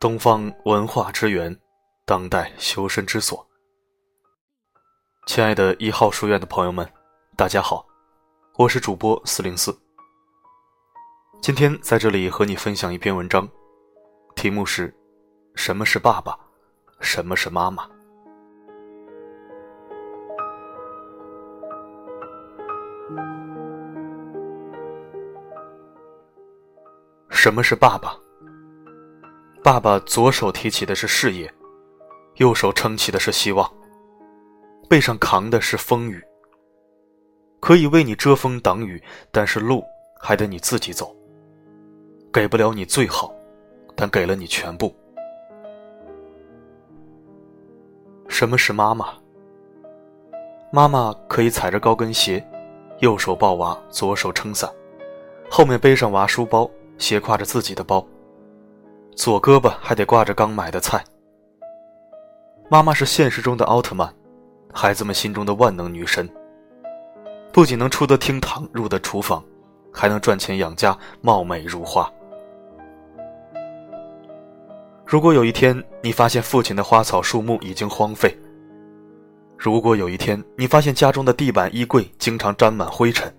东方文化之源，当代修身之所。亲爱的一号书院的朋友们，大家好，我是主播四零四。今天在这里和你分享一篇文章，题目是：什么是爸爸？什么是妈妈？什么是爸爸？爸爸左手提起的是事业，右手撑起的是希望，背上扛的是风雨。可以为你遮风挡雨，但是路还得你自己走。给不了你最好，但给了你全部。什么是妈妈？妈妈可以踩着高跟鞋，右手抱娃，左手撑伞，后面背上娃书包，斜挎着自己的包。左胳膊还得挂着刚买的菜。妈妈是现实中的奥特曼，孩子们心中的万能女神。不仅能出得厅堂，入得厨房，还能赚钱养家，貌美如花。如果有一天你发现父亲的花草树木已经荒废，如果有一天你发现家中的地板衣柜经常沾满灰尘，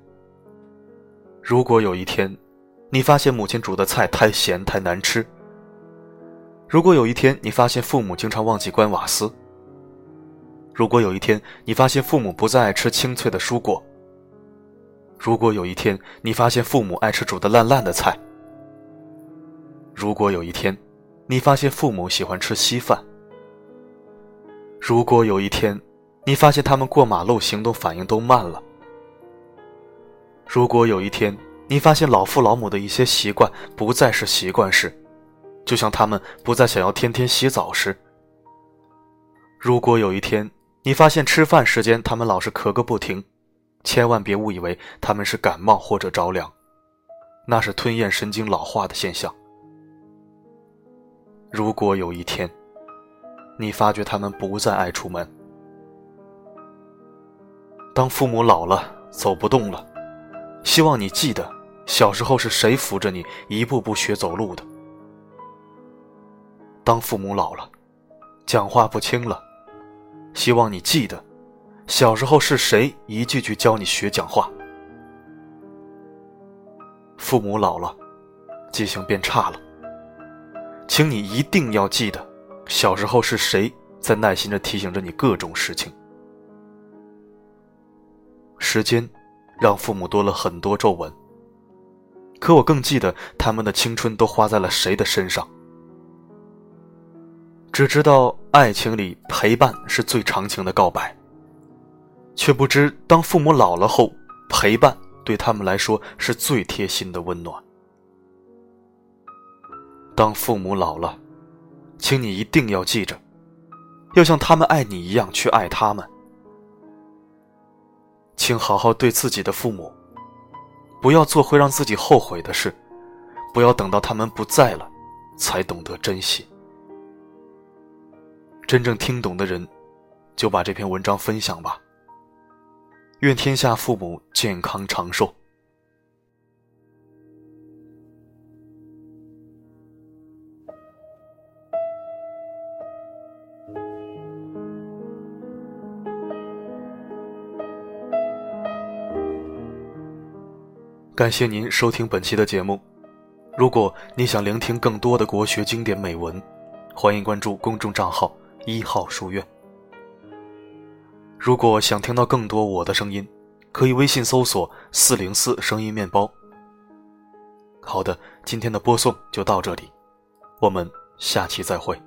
如果有一天你发现母亲煮的菜太咸太难吃，如果有一天你发现父母经常忘记关瓦斯，如果有一天你发现父母不再爱吃清脆的蔬果，如果有一天你发现父母爱吃煮的烂烂的菜，如果有一天你发现父母喜欢吃稀饭，如果有一天你发现他们过马路行动反应都慢了，如果有一天你发现老父老母的一些习惯不再是习惯时，就像他们不再想要天天洗澡时，如果有一天你发现吃饭时间他们老是咳个不停，千万别误以为他们是感冒或者着凉，那是吞咽神经老化的现象。如果有一天你发觉他们不再爱出门，当父母老了走不动了，希望你记得小时候是谁扶着你一步步学走路的。当父母老了，讲话不清了，希望你记得，小时候是谁一句句教你学讲话。父母老了，记性变差了，请你一定要记得，小时候是谁在耐心的提醒着你各种事情。时间，让父母多了很多皱纹，可我更记得他们的青春都花在了谁的身上。只知道爱情里陪伴是最长情的告白，却不知当父母老了后，陪伴对他们来说是最贴心的温暖。当父母老了，请你一定要记着，要像他们爱你一样去爱他们。请好好对自己的父母，不要做会让自己后悔的事，不要等到他们不在了，才懂得珍惜。真正听懂的人，就把这篇文章分享吧。愿天下父母健康长寿。感谢您收听本期的节目。如果你想聆听更多的国学经典美文，欢迎关注公众账号。一号书院。如果想听到更多我的声音，可以微信搜索“四零四声音面包”。好的，今天的播送就到这里，我们下期再会。